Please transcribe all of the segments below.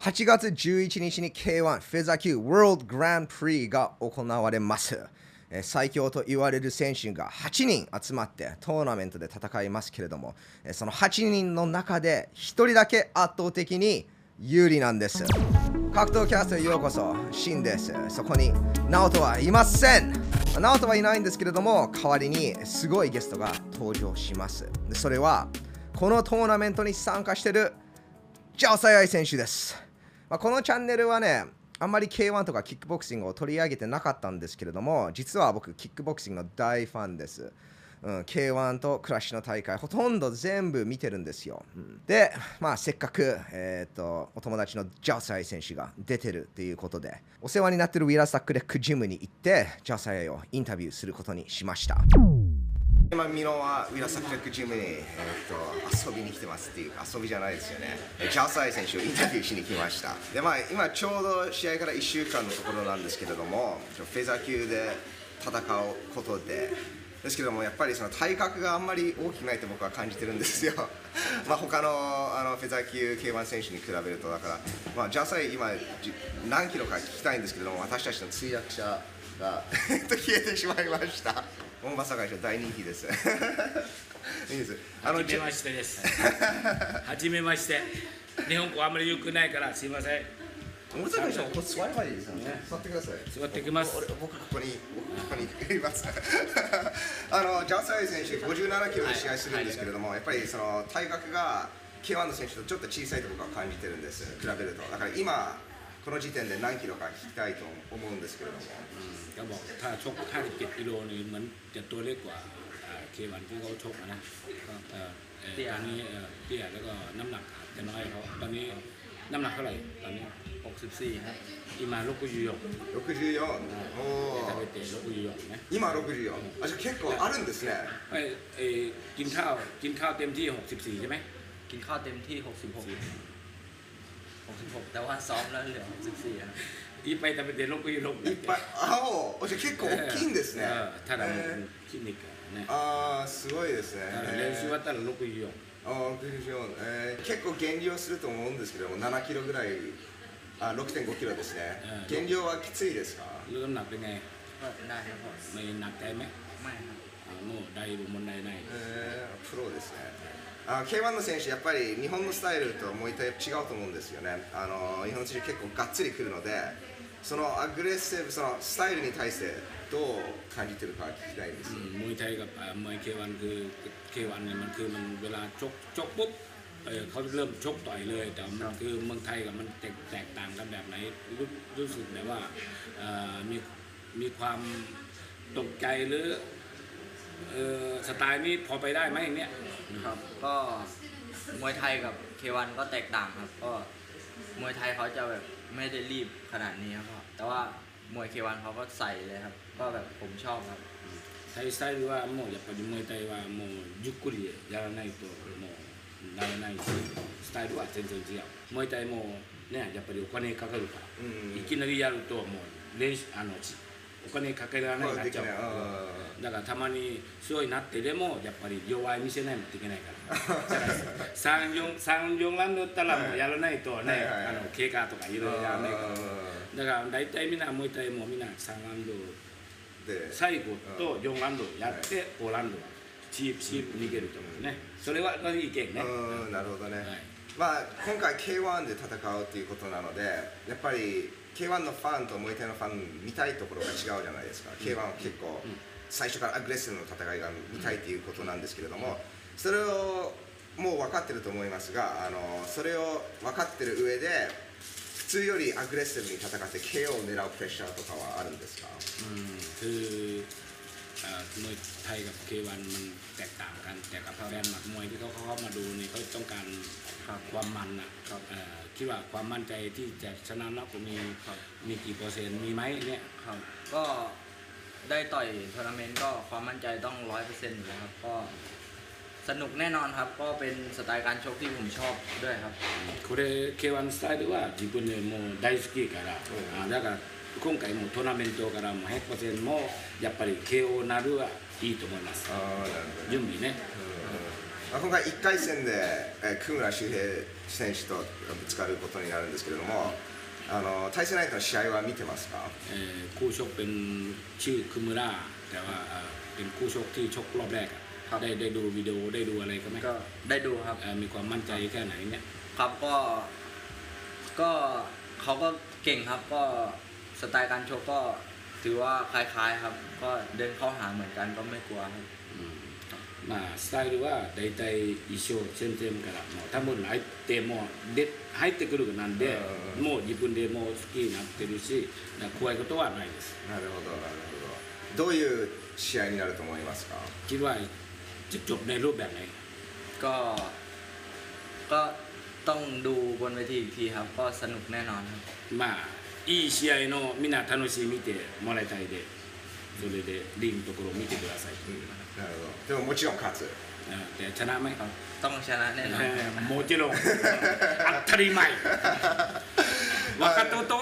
8月11日に K1 フェザー級 World Grand Prix が行われます。最強と言われる選手が8人集まってトーナメントで戦いますけれども、その8人の中で1人だけ圧倒的に有利なんです。格闘キャストへようこそ、シンです。そこに、ナオトはいません。ナオトはいないんですけれども、代わりにすごいゲストが登場します。それは、このトーナメントに参加しているジャオサイアイ選手です。まあ、このチャンネルはね、あんまり K1 とかキックボクシングを取り上げてなかったんですけれども、実は僕、キックボクシングの大ファンです。うん、K1 と Krush の大会、ほとんど全部見てるんですよ。うんで、まあ、せっかく、えー、とお友達のジャサイ選手が出てるっていうことで、お世話になってるウィラーサックレックジムに行って、ジャサイをインタビューすることにしました。今、ミノはウィラサクレックジムに、えー、と遊びに来てますっていう遊びじゃないですよね。ジャーサイ選手をインタビューしに来ました。で、まあ、今ちょうど試合から1週間のところなんですけれども、フェザー級で戦うことで、ですけども、やっぱりその体格があんまり大きくないと僕は感じてるんですよ。まあ他のあのフェザー級 K1 選手に比べると、だから、まあ、ジャーサイ今、何キロか聞きたいんですけども、私たちの通訳者が 消えてしまいました。モンバサ会社大人気です。いいです。あのはじめましてです。はじめまして。日本語あんまり良くないからすいません。モンバサ会社ここ座ればいいですよね。座ってください。座ってきます俺僕ここに僕ここにいます。あのジャーサイ選手57キロで試合するんですけれども、やっぱりその体格が K1 の選手とちょっと小さいと僕は感じてるんです。比べると。だから今この時点で何キロか聞きたいと思うんですけれども。 ก็บอกถ้าชก57กิโลนี่เหมือนจะตัวเล็กกว่าเควันที่เขาชกอะนะก็เอ่อเอ่อตอนนี้เอ่อเตี้ยแล้วก็น้ำหนักอาจจะน้อยเขาตอนนี้น้ำหนักเท่าไหร่ตอนนี้ 64ครับ 今64 64。お食おべ。て64ね今64。あじゃあ結構あるんですね。 เอ้ยเอ้ยกินข้าวกินข้าวเต็มที่ 64 ใช่ไหม กินข้าวเต็มที่ 66 แต่ว่าซ้อมแล้วเหลือ64ครับいっぱい食べて6色い結構大きいんですね、ただ筋肉ねああすごいですね練習終わったら64あ、結構減量すると思うんですけども7キロぐらいあ6.5キロですね、減量はきついですかもうだいぶ問題ない、プロですね あ K1 の選手やっぱり日本のスタイルともう一回違うと思うんですよねあの日本の選手結構がっつりくるのでそのアグレッシブそのスタイルに対してどう感じてるか聞きたいです、 อืมมวยไทยกับอ่ามวยเควันคือเควันเนี่ยมันคือมันเวลาชกชกปุ๊บเออเขาเริ่มชกต่อยเลย แต่มันคือเมืองไทยกับมันแตกแตกต่างกันแบบไหนรู้รู้สึกแบบว่าเอ่อมีมีความตกใจหรือ เออสไตล์นี้พอไปได้ไหมอย่างเนี้ย ครับ ก็มวยไทยกับเควันก็แตกต่างครับ ก็มวยไทยเขาจะแบบไม่ได้รีบขนาดนี้ครับพ่อแต่ว่ามวยเควันเขาก็ใส่เลยครับ ก็แบบผมชอบครับ ไทยสไตล์はもうやっぱりมวยไทยはもうゆっくりやらないともうなれないしスタイルは全然違うมวยไทยもねやっぱりお金かかるからうんいきなりやるともう練習あのち お金かけられないになっちゃう。だからたまに強いなってでもやっぱり弱い見せないといけないから。三四三四ラウンドだったらもうやらないとね、あの経過とかいろいろやらないから。あだから大体みんなもう一体もうみんな3ラウンド最後と4ラウンドやって5ラウンドはチープチープ逃げると思うねそれはの意見ね、うん。なるほどね、はい。まあ今回 K1 で戦うっていうことなのでやっぱり K1 のファンとモエタイのファン見たいところが違うじゃないですか、うん、K1 は結構最初からアグレッシブの戦いが見たいということなんですけれども、それをもう分かってると思いますがあのそれを分かってる上で普通よりアグレッシブに戦って KO を狙うプレッシャーとかはあるんですか？うん。 มวยไทยกับเควันมันแตกต่างกัน แต่กับแฟนหมัดมวยที่เขาเข้ามาดูนี่เขาต้องการความมันอ่ะเอ่อคิดว่าความมั่นใจที่จะชนะน็อกมีมีกี่เปอร์เซ็นต์มีไหมเนี่ย ครับ ก็ได้ต่อยทัวร์นาเมนต์ก็ความมั่นใจต้องร้อยเปอร์เซ็นต์อยู่แล้วครับ ก็สนุกแน่นอนครับ ก็เป็นสไตล์การชกที่ผมชอบด้วยครับ これ K1 スタイルは自分でもう大好きから、あだから 今回もトーナメントからも100%もやっぱり KO なるはいいと思いますああなるほどね準備ね まあ今回1回戦で、えー、久村周平選手とぶつかることになるんですけれども、あの対戦相手の試合は見てますか เอ่อคู่ชกเป็นชื่อคุมุระแต่ว่าเอ่อเป็นคู่ชกที่ชกรอบแรกอะ ครับ ได้ได้ดูวิดีโอได้ดูอะไรกันไหม ก็ได้ดูครับ เอ่อมีความมั่นใจแค่ไหนเนี่ย ครับก็ก็เขาก็เก่งครับ ก็ สไตล์การชกก็ถือว่าคล้ายๆครับ ก็เดินเข้าหาเหมือนกันก็ไม่กลัวครับ まあスタイルは大体一緒先生からもう多分相手もで入ってくるなんでうんもう自分でもう好きになってるしだから怖いことはないですなるほどなるほどどういう試合になると思いますか คิดว่าจะจบในรูปแบบไหน ก็ก็ต้องดูบนเวทีอีกทีครับ ก็สนุกแน่นอนครับ まあ いい試合のみんな楽しみ見てもらいたいでそれでリングのところを見てくださいという なるほどでももちろん勝つ เออแต่ชนะไหม ครับ ต้องชนะแน่นอน เออโมจิโร่อัตตริไมวากาโตโต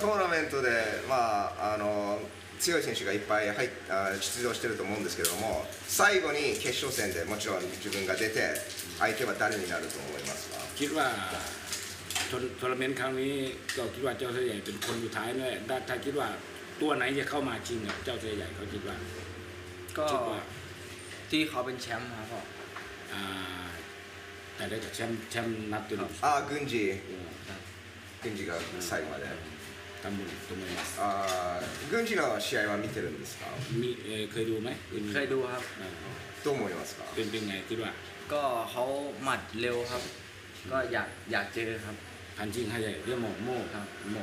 トーナメントで、まあ、あの強い選手がいっぱい入っあ出場してると思うんですけれども最後に決勝戦でもちろん自分が出て相手は誰になると思いますか คิดว่าทัวทัวร์นาเมนต์ครั้งนี้ก็คิดว่าเจ้าเสือใหญ่เป็นคนสุดท้ายด้วยถ้าถ้าคิดว่าตัวไหนจะเข้ามาชิงกับเจ้าเสือใหญ่เขาคิดว่า ก็ คิดว่า ที่เขาเป็นแชมป์ครับพ่อ อ่าแต่ได้กับแชมป์แชมป์นับตัวหนึ่ง ああ軍事 เออ 軍事が最後まで、ทำบุญと思いますあー軍事の試合は見てるんですか มีเอ่อเคยดูไหม เคยดูครับ เออ どう思いますか เป็นเป็นไงคิดว่า ก็เขาหมัดเร็วครับ ก็อยากอยากเจอครับ พันชิงให้ใหญ่เรื่องโมโม่ ครับ โม่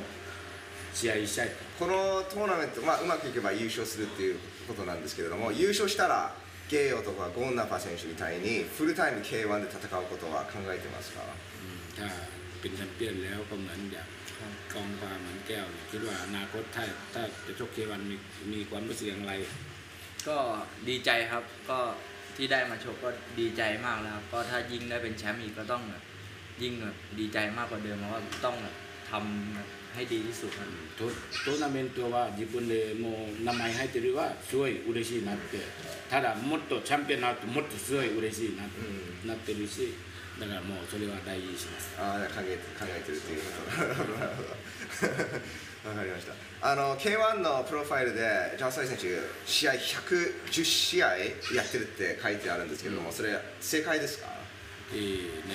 試合したいこのトーナメント、まあ、うまくいけば優勝するっていうことなんですけれども優勝したらゲイヨとかゴンナパ選手みたいにフルタイム K1 で戦うことは考えてますか อืมถ้าเป็นแชมเปี้ยนแล้วก็เหมือนอย่างกองฟ้าเหมือนแก้วเนี่ยคิดว่าอนาคตถ้าถ้าจะชกเควันมีมีความรู้สึกอย่างไร ก็ดีใจครับ ก็ที่ได้มาชกก็ดีใจมากแล้วครับ ก็ถ้ายิ่งได้เป็นแชมป์อีกก็ต้องแบบ ยิ่งแบบดีใจมากกว่าเดิมเพราะว่าต้องแบบทำแบบให้ดีที่สุดครับ トトーナメントは自分でもう名前入ってるはすごい嬉しいなってただもっとチャンピオンになるともっとすごい嬉しいな,、なってるしだからもうそれは大事にしますああ考えて考えてるっていうことなるほどなるほどわかりましたあの K1 のプロファイルでジャンサイ選手試合110試合やってるって書いてあるんですけれども、それ正解ですか ที่ใน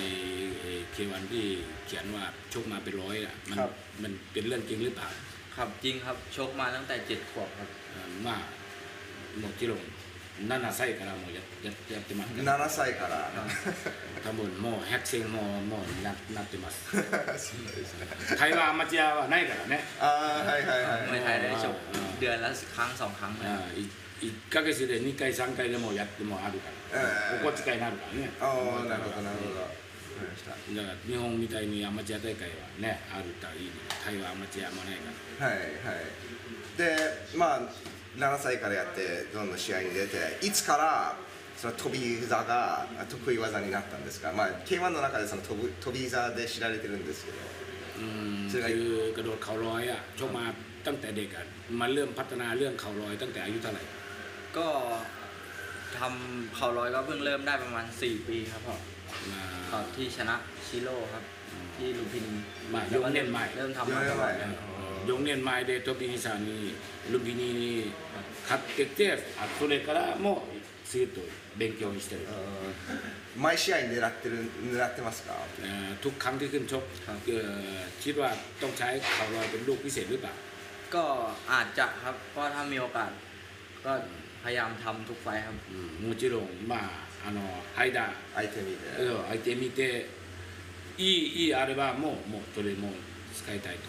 เควันที่เขียนว่าชกมาเป็นร้อยอ่ะมัน ครับ มันเป็นเรื่องจริงหรือเปล่า ครับจริงครับชกมาตั้งแต่เจ็ดขวบครับ เอ่อまあもちろん7歳からもうやややってますから7歳から多分もう百戦ももうななってますそうですね台湾アマチュアはないからねああはいはいはい มวยไทยได้ชก อ่า เดือนละครั้งสองครั้งนะครับ あ 1ヶ月で2回3回でもやってもあるから、ええお小遣いになるからねああなるほどなるほどわかりましただから日本みたいにアマチュア大会はねあるといいね台湾アマチュアもないからはいはいでまあ7歳からやってどんどん試合に出ていつからその飛び膝が得意技になったんですかまあ K1 の中でその飛ぶ飛び膝で知られてるんですけど อืม ซึ่งไอ้ คือกระโดดเข่าลอยอ่ะชกมาตั้งแต่เด็กอ่ะมาเริ่มพัฒนาเรื่องเข่าลอยตั้งแต่อายุเท่าไหร่ ก็ทำเข่าลอยก็เพิ่งเริ่มได้ประมาณ 4 ปีครับพ่อ มา ตอนที่ชนะชิโร่ครับ ที่ลุมพินี มา แล้วก็ ยกเน้นใหม่ เริ่มทำมาตลอดเลย 4年前でトビーさんにルビニに買ってきてあそれからもずっと勉強してる เอ่อ毎試合狙ってる狙ってますか เอ่อทุกครั้งที่ขึ้นชกเอ่อคิดว่าต้องใช้เข่าลอยเป็นลูกพิเศษหรือเปล่า ก็อาจจะครับก็ถ้ามีโอกาส ก็ พยายามทำทุกไฟท์ครับ うんもちろんまああの間相手見てうん相手見ていいいいあればもうもうそれも使いたいと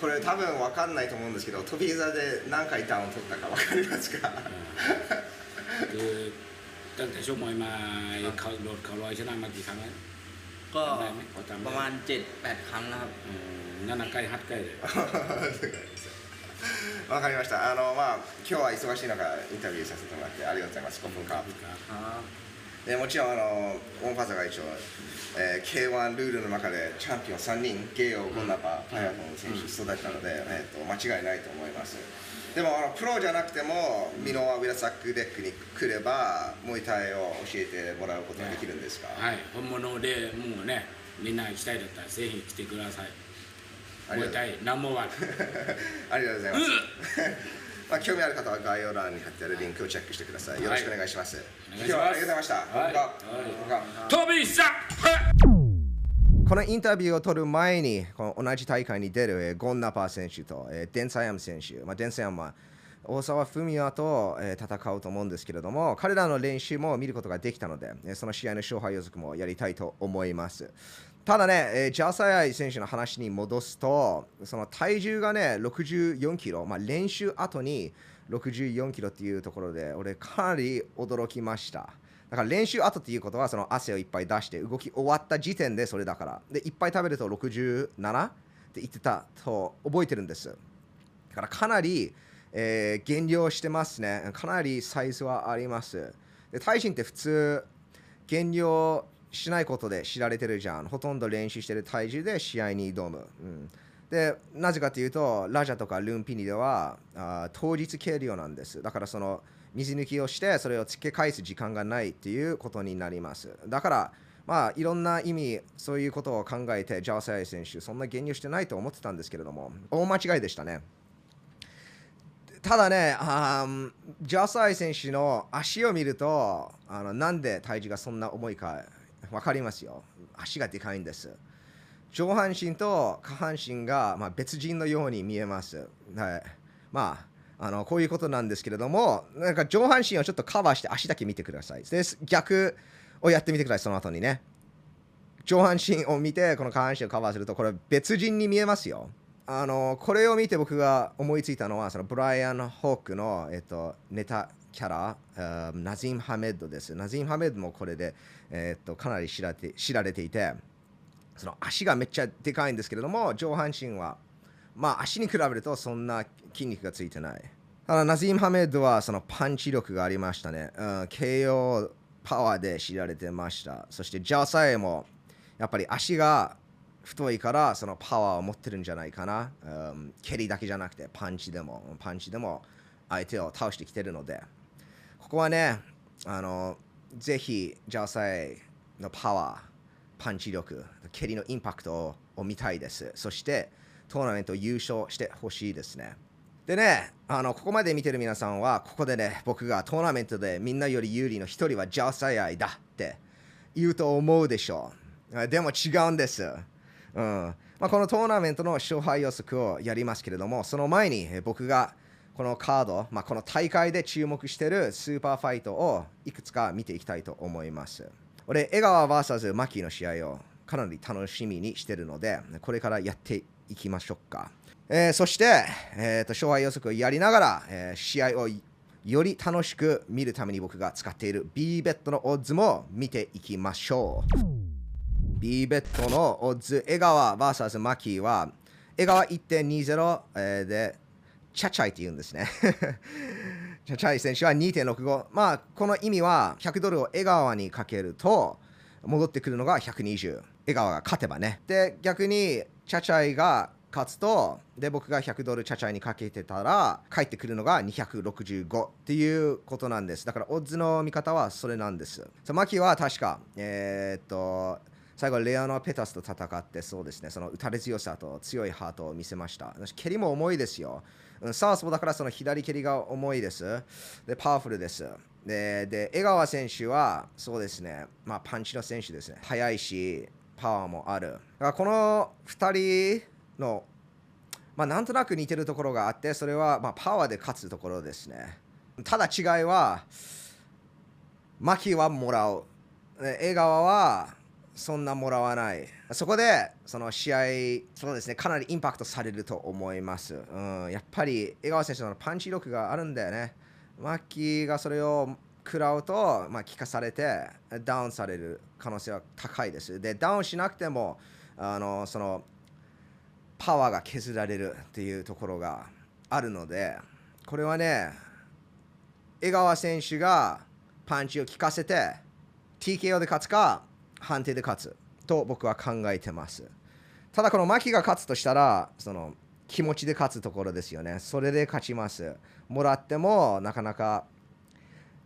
これ多分分かんないと思うんですけど飛び膝で何回ダウン取ったか分かりますか คือตั้งแต่ชกมวยมาเขาโดดเขาลอยชนะมากี่ครั้งแล้ว ก็ จำได้ไหมขอจำได้ ประมาณ 7-8 ครั้งนะครับ うん7回8回で わかりました。あのまあ今日は忙しい中インタビューさせてもらってありがとうございます。5分間。えもちろんあのオンパザが一応、えー、K1 ルールの中でチャンピオン3人、ゲイオ、ゴンナパ、パヤコン選手育ったので、えーと、と間違いないと思います。でもあのプロじゃなくてもミノワウィラサックデックに来ればモイタイを教えてもらうことができるんですか、はい、はい、本物でもうねみんな行きたいだったらぜひ来てください。ありがとう。もう一回ナンバーワン。ありがとうございます。まあ興味ある方は概要欄に貼ってあるリンクをチェックしてください。よろしくお願いします。お願いします。今日はありがとうございました。はい。どうもどうも飛びさ このインタビューを取る前に、この同じ大会に出るえーゴンナパー選手と、えーデンサヤム選手、まあ、デンサヤムは大沢文也と、えー戦うと思うんですけれども、彼らの練習も見ることができたので、えーその試合の勝敗予測もやりたいと思います。ただね、えージャーサヤイ選手の話に戻すと、その体重がね、64キロ、まあ、練習後に64キロっていうところで、俺、かなり驚きました。だから練習後っていうことはその汗をいっぱい出して動き終わった時点でそれだから。でいっぱい食べると67って言ってたと覚えてるんです。だからかなり、えー減量してますね。かなりサイズはあります。でタイ人って普通減量しないことで知られてるじゃん。ほとんど練習してる体重で試合に挑む、うん。でなぜかというとラジャとかルンピニではあ当日計量なんです。だからその水抜きをしてそれを付け返す時間がないっていうことになります。だからまあいろんな意味そういうことを考えてジャーサイ選手そんな減量してないと思ってたんですけれども大間違いでしたね。ただね、あジャーサイ選手の足を見るとあのなんで体重がそんな重いか分かりますよ足がでかいんです上半身と下半身が、まあ、別人のように見えます。はい、まああのこういうことなんですけれども、なんか上半身をちょっとカバーして足だけ見てください。で逆をやってみてください、その後にね。上半身を見て、この下半身をカバーすると、これ別人に見えますよ。あのこれを見て僕が思いついたのは、そのブライアン・ホークの、えっと、ネタキャラ、ナズィン・ハメッドです。ナズィン・ハメッドもこれで、えっと、かなり知られて知られていて、その足がめっちゃでかいんですけれども上半身はまあ足に比べるとそんな筋肉がついてない。ただナズィム・ハメッドはそのパンチ力がありましたね、うん、KO パワーで知られてました。そしてジャーサイもやっぱり足が太いからそのパワーを持ってるんじゃないかな、うん、蹴りだけじゃなくてパンチでもパンチでも相手を倒してきてるので。ここはねあのぜひジャーサイのパワーパンチ力、蹴りのインパクトを見たいです。そして、トーナメント優勝してほしいですね。でね、あのここまで見てる皆さんは、ここでね、僕がトーナメントでみんなより有利の一人はジャーサイアだって言うと思うでしょう。でも違うんです。うんまあ、このトーナメントの勝敗予測をやりますけれども、その前に僕がこのカード、まあ、この大会で注目しているスーパーファイトをいくつか見ていきたいと思います。俺、江川 VS マキーの試合をかなり楽しみにしてるので、これからやっていきましょうか。えーそして、えーと勝敗予測をやりながら、えー試合をより楽しく見るために僕が使っている B ベットのオッズも見ていきましょう。B ベットのオッズ、江川 VS マキーは、江川1.20、えーで、チャチャイって言うんですね。チャチャイ選手は2.65。まあ、この意味は100ドルを江川にかけると、戻ってくるのが120。江川が勝てばね。で、逆に、チャチャイが勝つと、で、僕が100ドルチャチャイにかけてたら、帰ってくるのが265っていうことなんです。だから、オッズの見方はそれなんです。さマキは確か、えーっと、最後、レアノ・ペタスと戦って、そうですね、その打たれ強さと強いハートを見せました。私蹴りも重いですよ。うんサウスポーだからその左蹴りが重いです。で、パワフルです。で、で江川選手は、そうですね、まあ、パンチの選手ですね。速いし、パワーもある。だからこの2人の、まあ、なんとなく似てるところがあって、それは、まあ、パワーで勝つところですね。ただ違いは、マキはもらう。江川はそんなもらわない。そこで、その試合、そうですね、かなりインパクトされると思います。うん、やっぱり江川選手のパンチ力があるんだよね。マッキーがそれを食らうと、まあ、聞かされて、ダウンされる可能性は高いです。で、ダウンしなくても、あのそのパワーが削られるっていうところがあるので、これはね、江川選手がパンチを効かせて TKO で勝つか判定で勝つと僕は考えてますただこの牧が勝つとしたらその気持ちで勝つところですよね。それで勝ちます。もらってもなかなか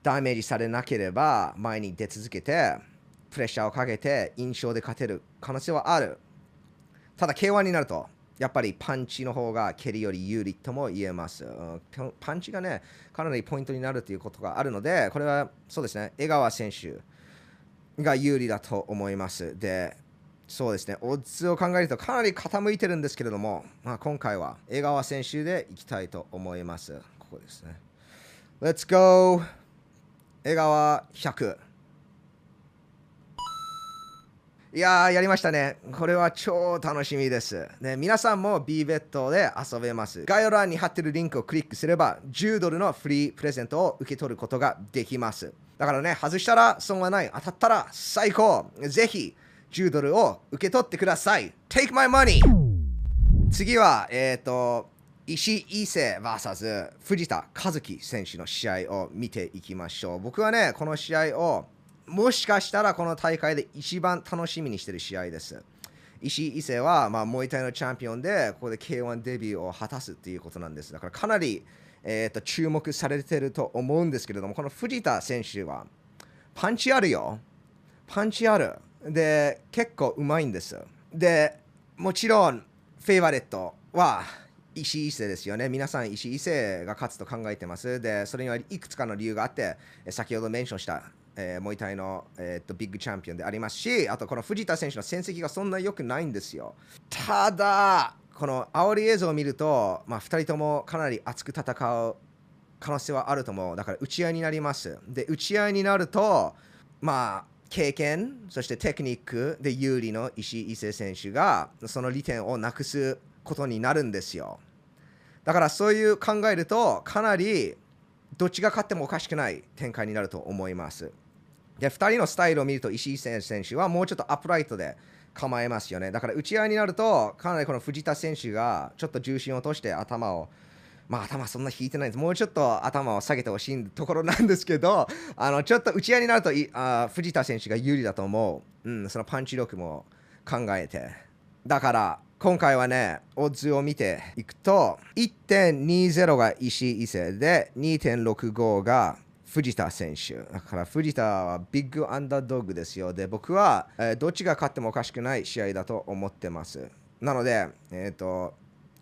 ダメージされなければ前に出続けてプレッシャーをかけて印象で勝てる可能性はある。ただ K1 になるとやっぱりパンチの方が蹴りより有利とも言えます。パンチがね、かなりポイントになるということがあるので、これはそうですね、江川選手が有利だと思います。で、そうですね、オッズを考えるとかなり傾いてるんですけれども、まあ、今回は江川選手でいきたいと思います。ここですね。Let's go! 江川100。いやー、やりましたね。これは超楽しみです。ね、皆さんも B ベットで遊べます。概要欄に貼ってるリンクをクリックすれば、10ドルのフリープレゼントを受け取ることができます。だからね、外したら損はない。当たったら最高。ぜひ、10ドルを受け取ってください。Take my money! 次は、えっ、と、石井伊勢 VS 藤田和樹選手の試合を見ていきましょう。僕はね、この試合をもしかしたらこの大会で一番楽しみにしている試合です。石井伊勢は、まあ、モイタイのチャンピオンで、ここで K1 デビューを果たすということなんです。だからかなり、えー、と注目されてると思うんですけれども、この藤田選手はパンチあるよ。パンチある。で、結構うまいんです。で、もちろん、フェイバレットは石井伊勢ですよね。皆さん、石井伊勢が勝つと考えてます。で、それにはいくつかの理由があって、先ほどメンションした、えー、モイタイの、えーっとビッグチャンピオンでありますし、あとこの藤田選手の戦績がそんな良くないんですよ。ただ、この煽り映像を見ると、まあ、2人ともかなり熱く戦う可能性はあると思う。だから打ち合いになります。で、打ち合いになると、まあ、経験、そしてテクニックで有利の石井伊勢選手が、その利点をなくすことになるんですよ。だからそういう考えると、かなりどっちが勝ってもおかしくない展開になると思います。で、2人のスタイルを見ると、石井選手はもうちょっとアップライトで構えますよね。だから打ち合いになると、かなりこの藤田選手がちょっと重心を落として頭を、まあ頭そんな引いてないんです。もうちょっと頭を下げてほしいところなんですけど、あのちょっと打ち合いになるといあ藤田選手が有利だと思う。うん、そのパンチ力も考えて。だから、今回はね、オッズを見ていくと、1.20が石井伊勢で、2.65が藤田選手。だから藤田はビッグアンダードッグですよ。で、僕は、えーどっちが勝ってもおかしくない試合だと思ってます。なので、えっ、と、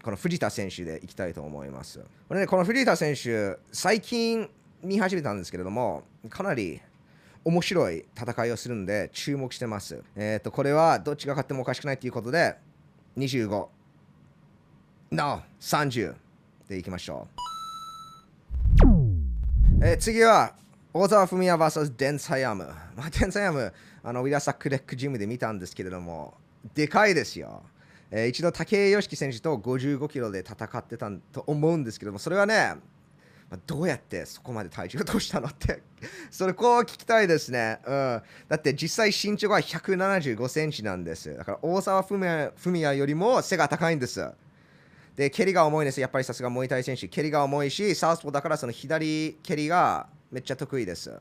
この藤田選手でいきたいと思います。これね、この藤田選手、最近見始めたんですけれども、かなり面白い戦いをするんで注目してます。えっ、と、これはどっちが勝ってもおかしくないということで、25、No、30でいきましょう。えー次は、大沢文也 VS デンサヤム。まあ、デンサヤム、あのウィラサクレックジムで見たんですけれども、でかいですよ。えー一度、武井良樹選手と55キロで戦ってたと思うんですけども、それはね、まあどうやってそこまで体重を落としたのって、それこう聞きたいですね。うん、だって実際身長が175センチなんです。だから大沢文也文也よりも背が高いんです。で、蹴りが重いです。やっぱりさすがモイタイ選手。蹴りが重いし、サウスポーだからその左蹴りがめっちゃ得意です。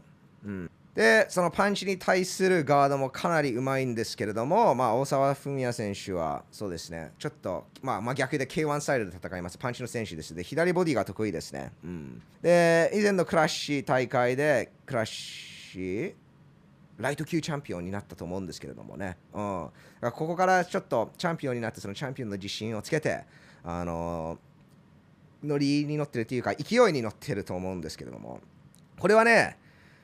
うん、で、そのパンチに対するガードもかなりうまいんですけれども、まあ、大沢文也選手はそうですね、ちょっと、まあ、まあ、逆で K1 スタイルで戦います。パンチの選手です。で、左ボディが得意ですね。うん、で、以前のクラッシュ大会で、クラッシュ、ライト級チャンピオンになったと思うんですけれどもね。うん、ここからちょっとチャンピオンになって、そのチャンピオンの自信をつけて、あのノリに乗ってるというか、勢いに乗ってると思うんですけれども、これはね、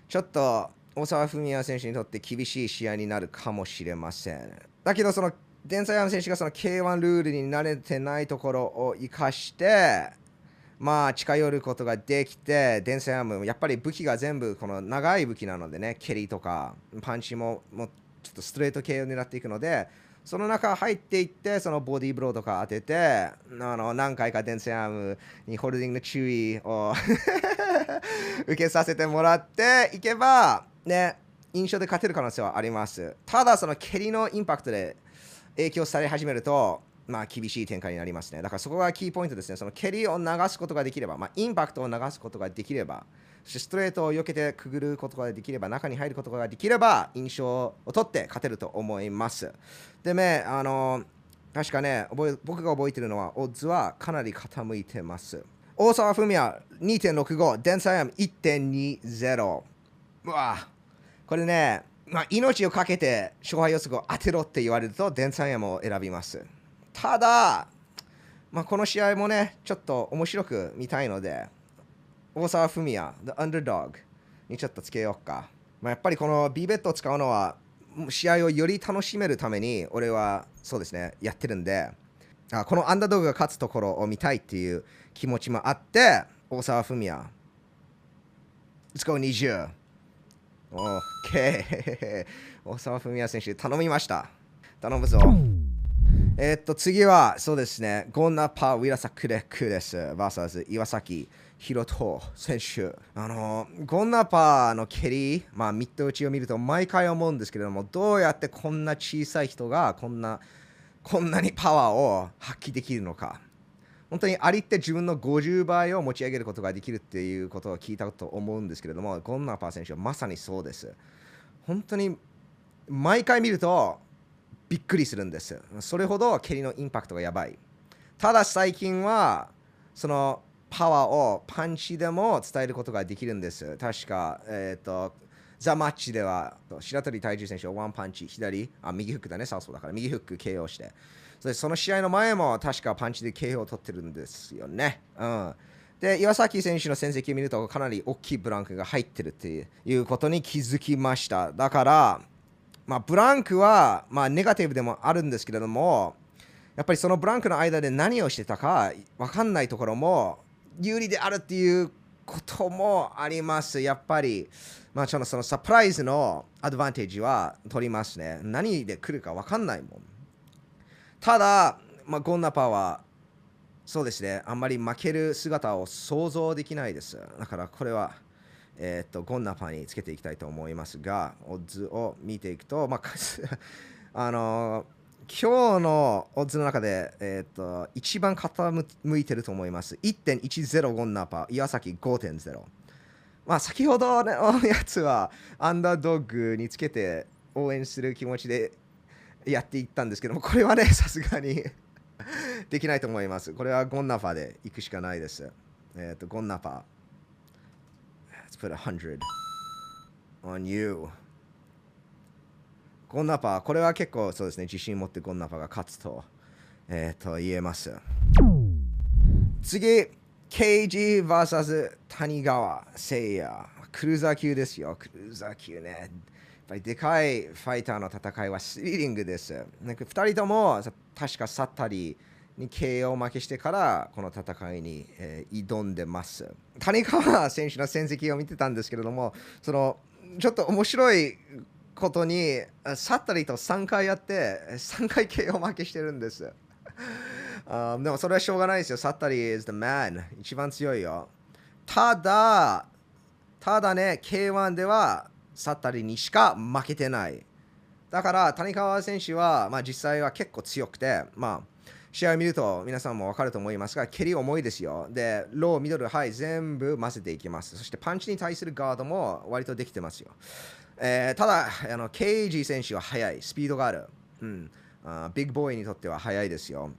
ちょっと大沢文也選手にとって厳しい試合になるかもしれません。だけど、そのデンサヤン選手がその K1 ルールに慣れてないところを生かして、まあ近寄ることができて、デンサヤム、やっぱり武器が全部この長い武器なのでね、蹴りとかパンチももうちょっとストレート系を狙っていくので、その中入っていって、そのボディーブローとか当てて、あの何回かデンセアームにホールディングの注意を 受けさせてもらっていけば、ね、印象で勝てる可能性はあります。ただ、その蹴りのインパクトで影響され始めると、まあ、厳しい展開になりますね。だからそこがキーポイントですね。その蹴りを流すことができれば、まあ、インパクトを流すことができれば、ストレートを避けてくぐることができれば、中に入ることができれば、印象を取って勝てると思います。でね、あの確かね覚え僕が覚えてるのはオッズはかなり傾いてます。大沢文也2.65デンサイアム1.20うわこれね、まあ、命をかけて勝敗予測を当てろって言われるとデンサイアムを選びます。ただ、まあ、この試合もねちょっと面白く見たいので大沢文也 The Underdog にちょっとつけようか、まあ、やっぱりこの B ベットを使うのは試合をより楽しめるために俺はそうですねやってるんで。あこのアンダードッグが勝つところを見たいっていう気持ちもあって大沢文也 Let's go 20 OK 大沢文也選手頼みました。頼むぞ。えー、っと次はそうですね。ゴンナパ・ウィラサクレックです。VS 岩崎宏斗選手。あのゴンナパの蹴り、まあ、ミット打ちを見ると毎回思うんですけれどもどうやってこんな小さい人がこんなこんなにパワーを発揮できるのか。本当にアリって自分の50倍を持ち上げることができるっていうことを聞いたと思うんですけれどもゴンナパー選手はまさにそうです。本当に毎回見るとびっくりするんです。それほど蹴りのインパクトがやばい。ただ最近はそのパワーをパンチでも伝えることができるんです。確か、えーと、ザ・マッチでは白鳥大樹選手はワンパンチ左あ右フックだね。サウスだから右フック KO して。そその試合の前も確かパンチで KO を取ってるんですよね、うん、で岩崎選手の戦績を見るとかなり大きいブランクが入ってるっていうことに気づきました。だからまあ、ブランクは、まあ、ネガティブでもあるんですけれども、やっぱりそのブランクの間で何をしてたか分かんないところも有利であるっていうこともあります。やっぱり、まあ、そのそのサプライズのアドバンテージは取りますね。何で来るか分かんないもん。ただ、まあ、ゴンナパは、そうですね、あんまり負ける姿を想像できないです。だからこれは、えー、っとゴンナパにつけていきたいと思いますが、オッズを見ていくと、まあ、あの今日のオッズの中で、えー、と一番傾いてると思います。1.10ゴンナパ、岩崎5.0。まあ、先ほどのやつはアンダードッグにつけて応援する気持ちでやっていったんですけども、これはね、さすがに できないと思います。これはゴンナパで行くしかないです。えっ、と、ゴンナパ。Let's put 100 on you. ゴンナパ、これは結構そうですね、自信持ってゴンナパが勝つと,、えー、と言えます。次、KGVS 谷川誠也。クルーザー級ですよ、クルーザー級ね。やっぱりでかいファイターの戦いはスリリングです。なんか2人とも確かサッタリに KO 負けしてからこの戦いに、えー、挑んでます。谷川選手の戦績を見てたんですけれども、そのちょっと面白いことにサッタリと3回やって3回 KO 負けしてるんです。uh, でもそれはしょうがないですよ。サッタリ is the man 一番強いよ。ただ、ただね、K1 ではサッタリにしか負けてない。だから谷川選手は、まあ、実際は結構強くて、まあ、試合を見ると皆さんも分かると思いますが、蹴り重いですよ。で、ロー、ミドル、ハイ、全部混ぜていきます。そしてパンチに対するガードも割とできてますよ。えー、ただ、あの、ケイジ選手は速い、スピードがある。うん、あビッグボーイにとっては速いですよ。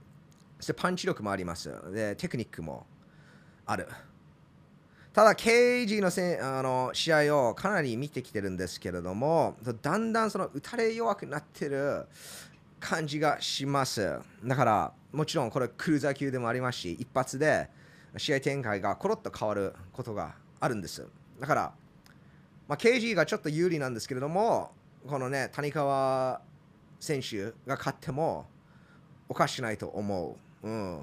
そしてパンチ力もあります。で、テクニックもある。ただ、ケイジのせあの試合をかなり見てきてるんですけれども、だんだんその打たれ弱くなってる感じがします。だから、もちろんこれクルーザー級でもありますし、一発で試合展開がコロッと変わることがあるんです。だから、まあ、KG がちょっと有利なんですけれども、このね、谷川選手が勝ってもおかしくないと思う。うん、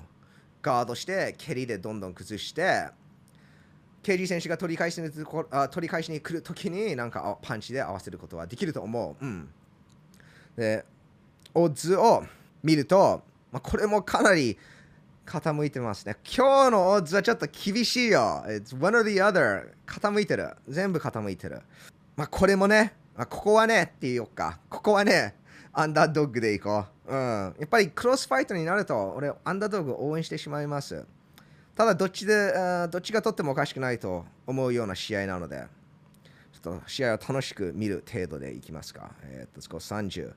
ガードして蹴りでどんどん崩して、KG 選手が取り返しにあ取り返しに来るときになんかパンチで合わせることはできると思う。うん、で、オッズを見ると、まあ、これもかなり傾いてますね。今日のオッズはちょっと厳しいよ。It's one or the other. 傾いてる。全部傾いてる。まあ、これもね、まあ、ここはねって言おうか。ここはね、アンダードッグでいこう。うん。やっぱりクロスファイトになると、俺、アンダードッグを応援してしまいます。ただ、どっちで、どっちが取ってもおかしくないと思うような試合なので、ちょっと試合を楽しく見る程度でいきますか。えー、っと、30。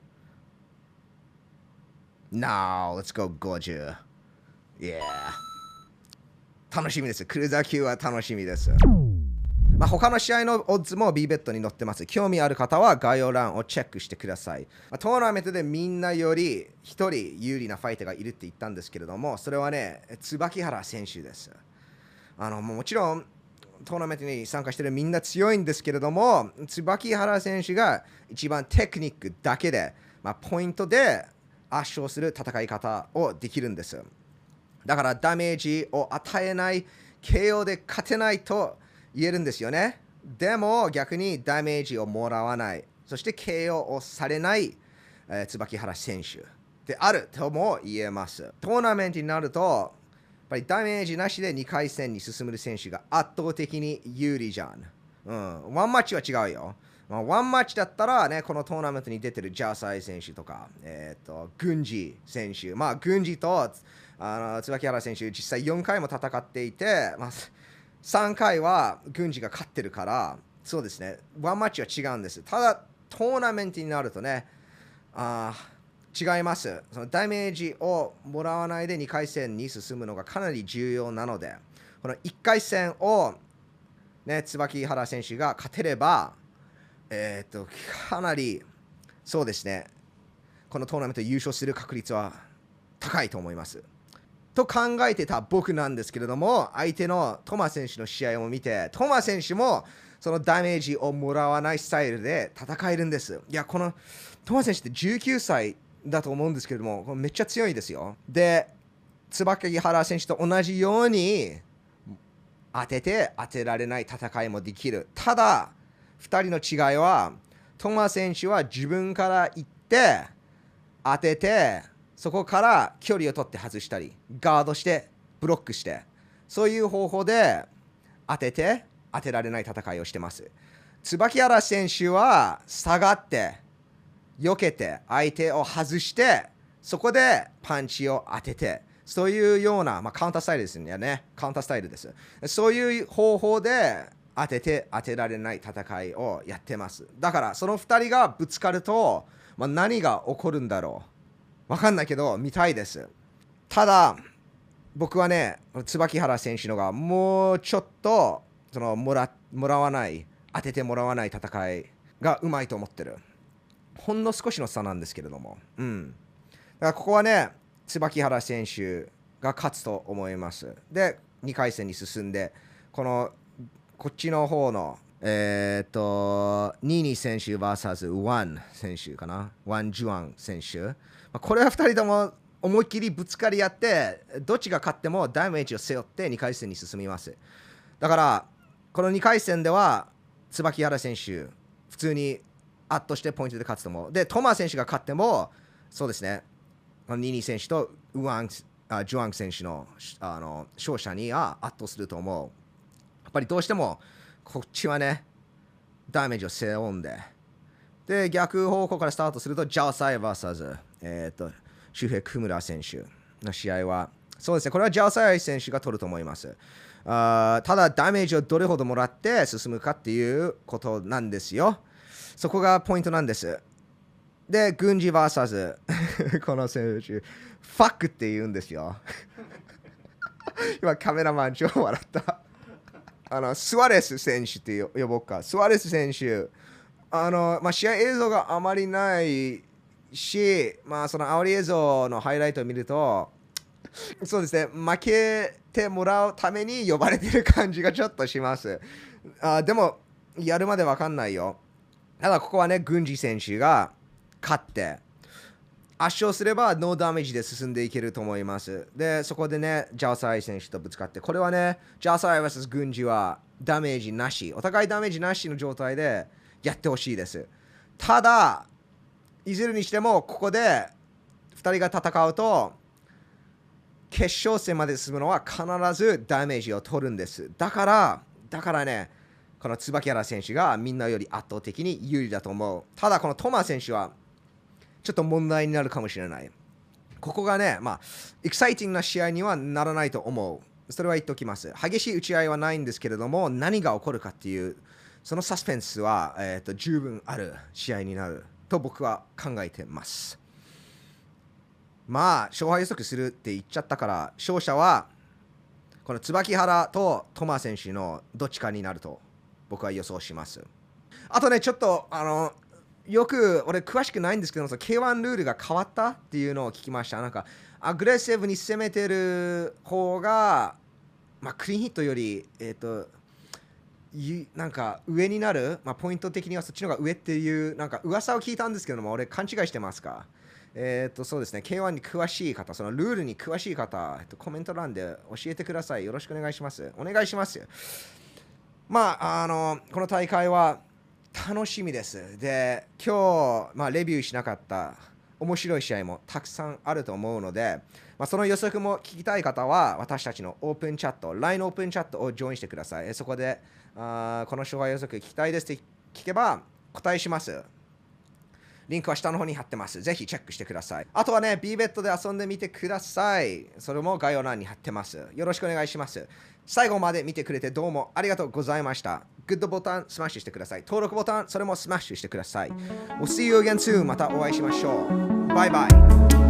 Now, let's go, Goju. Yeah. 楽しみです。クルーザー級は楽しみです。まあ、他の試合のオッズも B ベットに載ってます。興味ある方は概要欄をチェックしてください。まあ、トーナメントでみんなより1人有利なファイターがいるって言ったんですけれども、それはね、椿原選手です。あのもちろんトーナメントに参加してるみんな強いんですけれども、椿原選手が一番テクニックだけで、まあ、ポイントで圧勝する戦い方をできるんです。だからダメージを与えない KO で勝てないと言えるんですよね。でも逆にダメージをもらわない、そして KO をされない、えー椿原選手であるとも言えます。トーナメントになると、やっぱりダメージなしで2回戦に進む選手が圧倒的に有利じゃん。うん、ワンマッチは違うよ。まあ、ワンマッチだったらね、このトーナメントに出てるジャーサイ選手とか、えっ、と、軍事選手、まあ、軍事とあの椿原選手、実際4回も戦っていて、まあ、3回は軍事が勝ってるから、そうですね、ワンマッチは違うんです。ただ、トーナメントになるとね、あ違いますそのダメージをもらわないで2回戦に進むのがかなり重要なので、この1回戦を、ね、椿原選手が勝てれば、えー、とかなりそうですね、このトーナメント優勝する確率は高いと思います。と考えてた僕なんですけれども、相手のトマ選手の試合を見て、トマ選手もそのダメージをもらわないスタイルで戦えるんです。いや、このトマ選手って19歳だと思うんですけれども、めっちゃ強いですよ。で、椿原選手と同じように当てて当てられない戦いもできる。ただ、2人の違いは、トマ選手は自分から行って当てて、そこから距離を取って外したり、ガードして、ブロックして、そういう方法で当てて当てられない戦いをしてます。椿原選手は下がって、避けて、相手を外して、そこでパンチを当てて、そういうような、まあ、カウンタースタイルですよね。カウンタースタイルです。そういう方法で当てて当てられない戦いをやってます。だから、その2人がぶつかると、まあ、何が起こるんだろう。わかんないけど、見たいです。ただ、僕はね、椿原選手のがもうちょっとそのもらもらわない、当ててもらわない戦いがうまいと思ってる。ほんの少しの差なんですけれども。うん。だからここはね、椿原選手が勝つと思います。で、2回戦に進んで、このこっちの方の、えーと、ニーニー選手 VS ワン選手かな、ワン・ジュアン選手。まあこれは2人とも思いっきりぶつかり合って、どっちが勝ってもダメージを背負って2回戦に進みます。だから、この2回戦では、椿原選手、普通に圧倒してポイントで勝つと思う。で、トマ選手が勝っても、そうですね、このニーニー選手とウワンあジュアン選手のあの勝者には圧倒すると思う。ぱりどうしてもこっちはね、ダメージを背負うんで。で、逆方向からスタートすると、ジャオサイ VS、えっ、と、周平クムラ選手の試合は、そうですね、これはジャオサイ選手が取ると思います。あーただ、ダメージをどれほどもらって進むかっていうことなんですよ。そこがポイントなんです。で、軍事 VS この選手、ファックって言うんですよ。今、カメラマン超笑った。あのスワレス選手って呼ぼうか。スワレス選手、あのまあ、試合映像があまりないし、まあ、その煽り映像のハイライトを見ると、そうですね、負けてもらうために呼ばれてる感じがちょっとします。あでも、やるまでわかんないよ。ただ、ここはね、軍事選手が勝って、圧勝すればノーダメージで進んでいけると思います。で、そこでね、ジャーサイ選手とぶつかって、これはね、ジャーサイ vs 軍事はダメージなし、お互いダメージなしの状態でやってほしいです。ただ、いずれにしても、ここで2人が戦うと、決勝戦まで進むのは必ずダメージを取るんです。だから、だからね、この椿原選手がみんなより圧倒的に有利だと思う。ただ、このトマ選手はちょっと問題になるかもしれない。ここがね、まあ、エキサイティングな試合にはならないと思う。それは言っておきます。激しい打ち合いはないんですけれども、何が起こるかっていう、そのサスペンスは、えー、と十分ある試合になると僕は考えてます。まあ勝敗予測するって言っちゃったから勝者はこの椿原とトマ選手のどっちかになると僕は予想しますあとねちょっとあのよく俺詳しくないんですけどその K1 ルールが変わったっていうのを聞きました。なんかアグレッシブに攻めてる方がまあクリーンヒットよりえっ、となんか上になる、まあ、ポイント的にはそっちの方が上っていうなんか噂を聞いたんですけども俺勘違いしてますか？えっ、とそうですね。K1 に詳しい方そのルールに詳しい方、えっと、コメント欄で教えてください。よろしくお願いします。お願いします。まああのこの大会は楽しみですで今日、まあ、レビューしなかった面白い試合もたくさんあると思うので、まあ、その予測も聞きたい方は私たちのオープンチャット LINE オープンチャットをジョインしてくださいそこであこの勝敗予測聞きたいですって聞けば答えしますリンクは下の方に貼ってます。ぜひチェックしてください。あとはね、B ベッドで遊んでみてください。それも概要欄に貼ってます。よろしくお願いします。最後まで見てくれてどうもありがとうございました。グッドボタンスマッシュしてください。登録ボタン、それもスマッシュしてください。We'll see you again soon. またお会いしましょう。バイバイ。